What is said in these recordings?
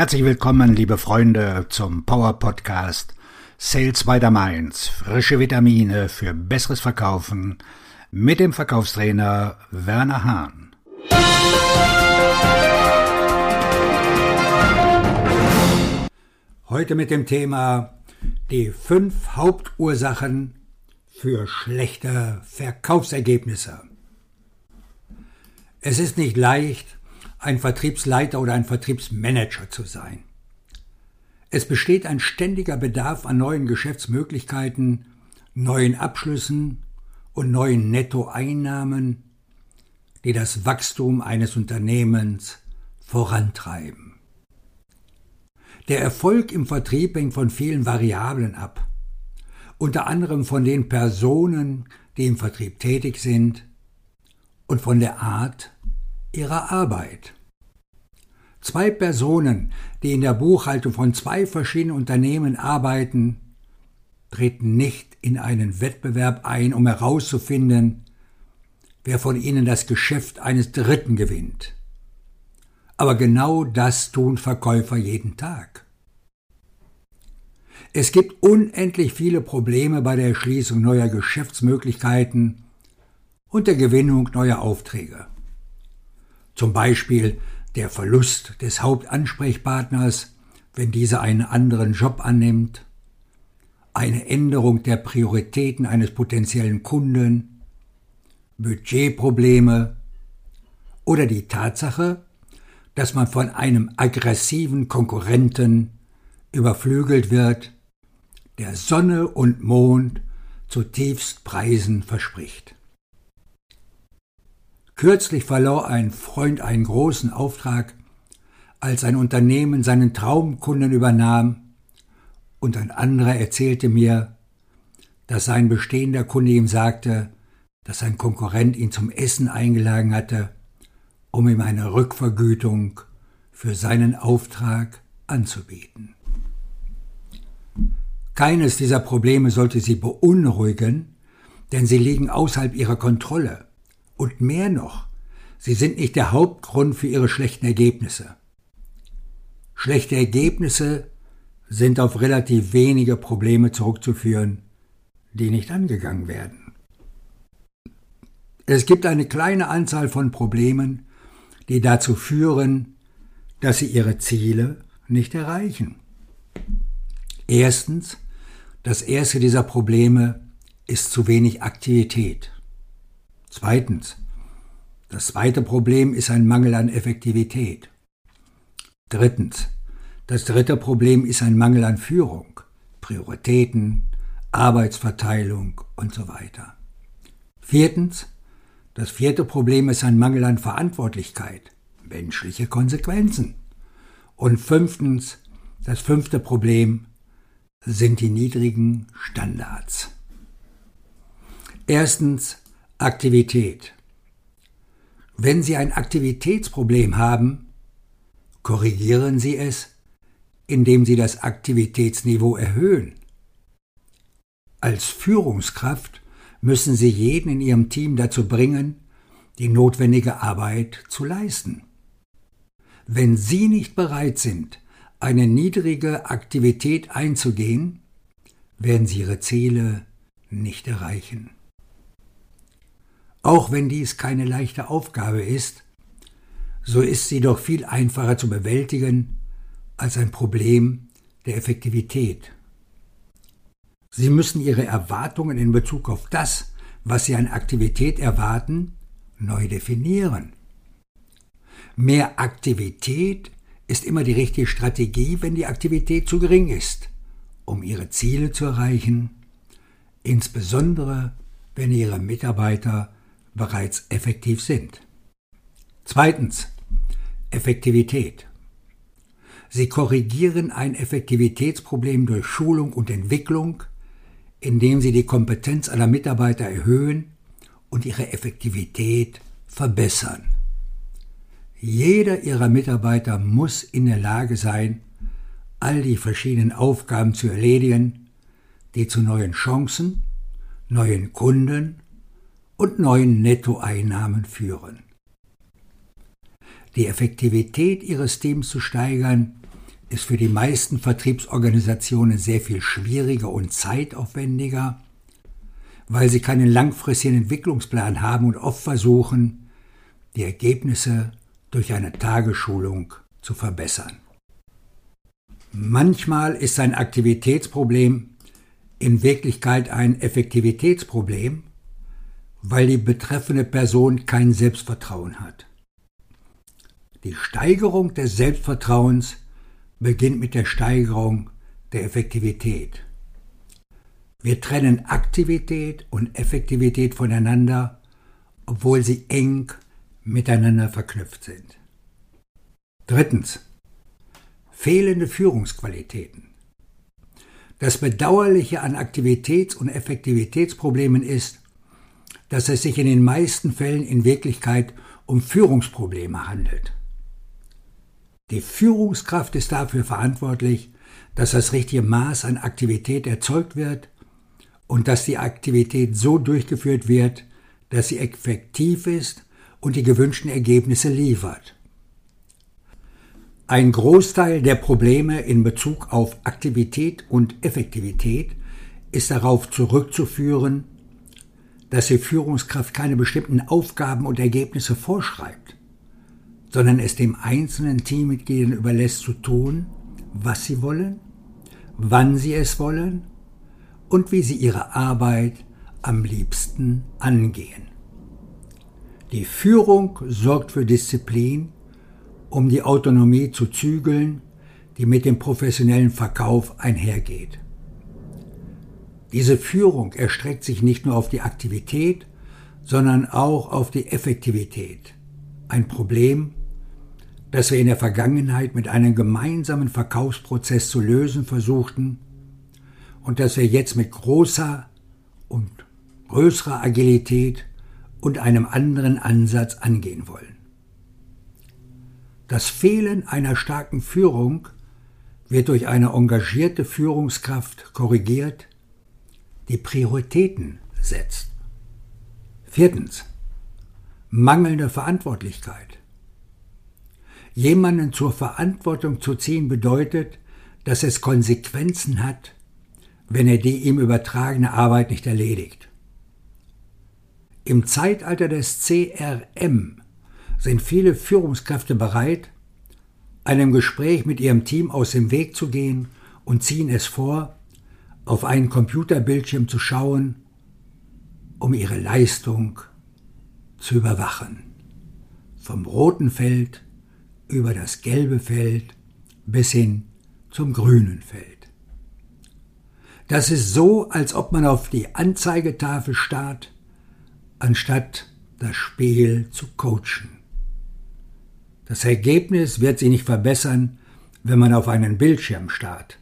Herzlich willkommen, liebe Freunde, zum Power Podcast Sales by the Mainz. Frische Vitamine für besseres Verkaufen mit dem Verkaufstrainer Werner Hahn. Heute mit dem Thema die fünf Hauptursachen für schlechte Verkaufsergebnisse. Es ist nicht leicht, ein Vertriebsleiter oder ein Vertriebsmanager zu sein. Es besteht ein ständiger Bedarf an neuen Geschäftsmöglichkeiten, neuen Abschlüssen und neuen Nettoeinnahmen, die das Wachstum eines Unternehmens vorantreiben. Der Erfolg im Vertrieb hängt von vielen Variablen ab, unter anderem von den Personen, die im Vertrieb tätig sind, und von der Art ihrer Arbeit. Zwei Personen, die in der Buchhaltung von zwei verschiedenen Unternehmen arbeiten, treten nicht in einen Wettbewerb ein, um herauszufinden, wer von ihnen das Geschäft eines Dritten gewinnt. Aber genau das tun Verkäufer jeden Tag. Es gibt unendlich viele Probleme bei der Erschließung neuer Geschäftsmöglichkeiten und der Gewinnung neuer Aufträge. Zum Beispiel der Verlust des Hauptansprechpartners, wenn dieser einen anderen Job annimmt, eine Änderung der Prioritäten eines potenziellen Kunden, Budgetprobleme. Oder die Tatsache, dass man von einem aggressiven Konkurrenten überflügelt wird, der Sonne und Mond zutiefst Preisen verspricht. Kürzlich verlor ein Freund einen großen Auftrag, als ein Unternehmen seinen Traumkunden übernahm, und ein anderer erzählte mir, dass sein bestehender Kunde ihm sagte, dass sein Konkurrent ihn zum Essen eingeladen hatte, um ihm eine Rückvergütung für seinen Auftrag anzubieten. Keines dieser Probleme sollte Sie beunruhigen, denn sie liegen außerhalb Ihrer Kontrolle. Und mehr noch, sie sind nicht der Hauptgrund für ihre schlechten Ergebnisse. Schlechte Ergebnisse sind auf relativ wenige Probleme zurückzuführen, die nicht angegangen werden. Es gibt eine kleine Anzahl von Problemen, die dazu führen, dass sie ihre Ziele nicht erreichen. Erstens, das erste dieser Probleme ist zu wenig Aktivität. Zweitens. Das zweite Problem ist ein Mangel an Effektivität. Drittens. Das dritte Problem ist ein Mangel an Führung, Prioritäten, Arbeitsverteilung und so weiter. Viertens. Das vierte Problem ist ein Mangel an Verantwortlichkeit, menschliche Konsequenzen. Und fünftens, das fünfte Problem sind die niedrigen Standards. Erstens Aktivität. Wenn Sie ein Aktivitätsproblem haben, korrigieren Sie es, indem Sie das Aktivitätsniveau erhöhen. Als Führungskraft müssen Sie jeden in Ihrem Team dazu bringen, die notwendige Arbeit zu leisten. Wenn Sie nicht bereit sind, eine niedrige Aktivität einzugehen, werden Sie Ihre Ziele nicht erreichen. Auch wenn dies keine leichte Aufgabe ist, so ist sie doch viel einfacher zu bewältigen als ein Problem der Effektivität. Sie müssen Ihre Erwartungen in Bezug auf das, was Sie an Aktivität erwarten, neu definieren. Mehr Aktivität ist immer die richtige Strategie, wenn die Aktivität zu gering ist, um Ihre Ziele zu erreichen, insbesondere wenn Ihre Mitarbeiter bereits effektiv sind. Zweitens. Effektivität. Sie korrigieren ein Effektivitätsproblem durch Schulung und Entwicklung, indem sie die Kompetenz aller Mitarbeiter erhöhen und ihre Effektivität verbessern. Jeder ihrer Mitarbeiter muss in der Lage sein, all die verschiedenen Aufgaben zu erledigen, die zu neuen Chancen, neuen Kunden und neuen Nettoeinnahmen führen. Die Effektivität ihres Teams zu steigern, ist für die meisten Vertriebsorganisationen sehr viel schwieriger und zeitaufwendiger, weil sie keinen langfristigen Entwicklungsplan haben und oft versuchen, die Ergebnisse durch eine Tagesschulung zu verbessern. Manchmal ist ein Aktivitätsproblem in Wirklichkeit ein Effektivitätsproblem, weil die betreffende Person kein Selbstvertrauen hat. Die Steigerung des Selbstvertrauens beginnt mit der Steigerung der Effektivität. Wir trennen Aktivität und Effektivität voneinander, obwohl sie eng miteinander verknüpft sind. Drittens. Fehlende Führungsqualitäten. Das Bedauerliche an Aktivitäts- und Effektivitätsproblemen ist, dass es sich in den meisten Fällen in Wirklichkeit um Führungsprobleme handelt. Die Führungskraft ist dafür verantwortlich, dass das richtige Maß an Aktivität erzeugt wird und dass die Aktivität so durchgeführt wird, dass sie effektiv ist und die gewünschten Ergebnisse liefert. Ein Großteil der Probleme in Bezug auf Aktivität und Effektivität ist darauf zurückzuführen, dass die Führungskraft keine bestimmten Aufgaben und Ergebnisse vorschreibt, sondern es dem einzelnen Teammitgliedern überlässt zu tun, was sie wollen, wann sie es wollen und wie sie ihre Arbeit am liebsten angehen. Die Führung sorgt für Disziplin um die Autonomie zu zügeln, die mit dem professionellen Verkauf einhergeht. Diese Führung erstreckt sich nicht nur auf die Aktivität, sondern auch auf die Effektivität. Ein Problem, das wir in der Vergangenheit mit einem gemeinsamen Verkaufsprozess zu lösen versuchten und das wir jetzt mit großer und größerer Agilität und einem anderen Ansatz angehen wollen. Das Fehlen einer starken Führung wird durch eine engagierte Führungskraft korrigiert, die Prioritäten setzt. Viertens. Mangelnde Verantwortlichkeit. Jemanden zur Verantwortung zu ziehen bedeutet, dass es Konsequenzen hat, wenn er die ihm übertragene Arbeit nicht erledigt. Im Zeitalter des CRM sind viele Führungskräfte bereit, einem Gespräch mit ihrem Team aus dem Weg zu gehen und ziehen es vor, auf einen Computerbildschirm zu schauen, um ihre Leistung zu überwachen. Vom roten Feld über das gelbe Feld bis hin zum grünen Feld. Das ist so, als ob man auf die Anzeigetafel starrt, anstatt das Spiel zu coachen. Das Ergebnis wird sich nicht verbessern, wenn man auf einen Bildschirm starrt.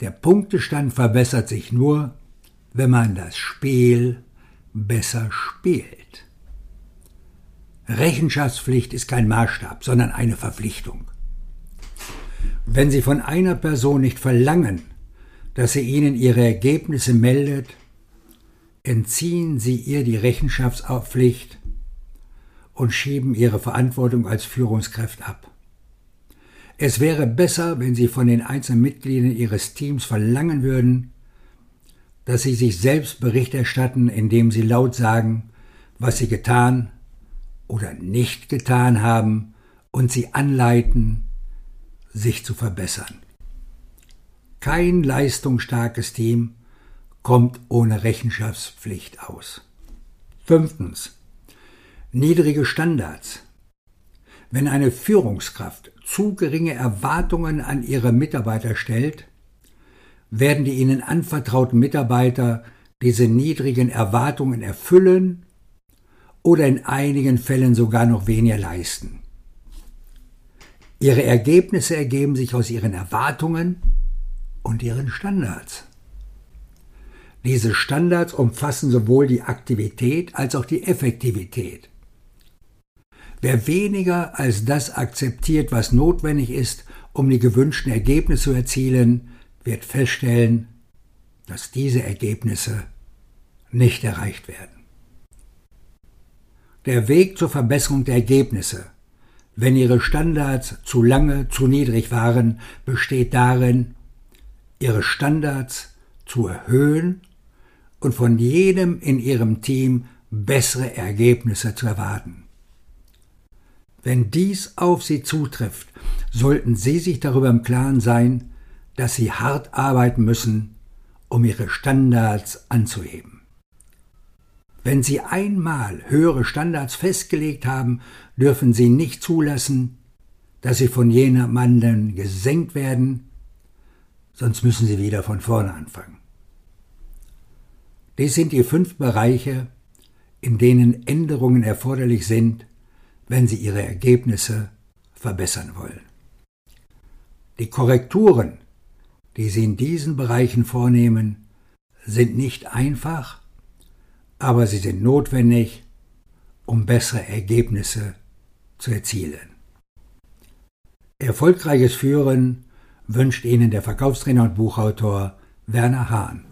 Der Punktestand verbessert sich nur, wenn man das Spiel besser spielt. Rechenschaftspflicht ist kein Maßstab, sondern eine Verpflichtung. Wenn Sie von einer Person nicht verlangen, dass sie Ihnen ihre Ergebnisse meldet, entziehen Sie ihr die Rechenschaftspflicht und schieben ihre Verantwortung als Führungskraft ab. Es wäre besser, wenn Sie von den einzelnen Mitgliedern Ihres Teams verlangen würden, dass Sie sich selbst Bericht erstatten, indem Sie laut sagen, was Sie getan oder nicht getan haben und Sie anleiten, sich zu verbessern. Kein leistungsstarkes Team kommt ohne Rechenschaftspflicht aus. Fünftens niedrige Standards. Wenn eine Führungskraft zu geringe Erwartungen an ihre Mitarbeiter stellt, werden die ihnen anvertrauten Mitarbeiter diese niedrigen Erwartungen erfüllen oder in einigen Fällen sogar noch weniger leisten. Ihre Ergebnisse ergeben sich aus ihren Erwartungen und ihren Standards. Diese Standards umfassen sowohl die Aktivität als auch die Effektivität. Wer weniger als das akzeptiert, was notwendig ist, um die gewünschten Ergebnisse zu erzielen, wird feststellen, dass diese Ergebnisse nicht erreicht werden. Der Weg zur Verbesserung der Ergebnisse wenn Ihre Standards zu lange zu niedrig waren, besteht darin, Ihre Standards zu erhöhen und von jedem in Ihrem Team bessere Ergebnisse zu erwarten. Wenn dies auf Sie zutrifft, sollten Sie sich darüber im Klaren sein, dass Sie hart arbeiten müssen, um Ihre Standards anzuheben. Wenn Sie einmal höhere Standards festgelegt haben, dürfen Sie nicht zulassen, dass sie von jemandem gesenkt werden, sonst müssen Sie wieder von vorne anfangen. Dies sind die fünf Bereiche, in denen Änderungen erforderlich sind, wenn Sie Ihre Ergebnisse verbessern wollen. Die Korrekturen, die Sie in diesen Bereichen vornehmen, sind nicht einfach, aber sie sind notwendig, um bessere Ergebnisse zu erzielen. Erfolgreiches Führen wünscht Ihnen der Verkaufstrainer und Buchautor Werner Hahn.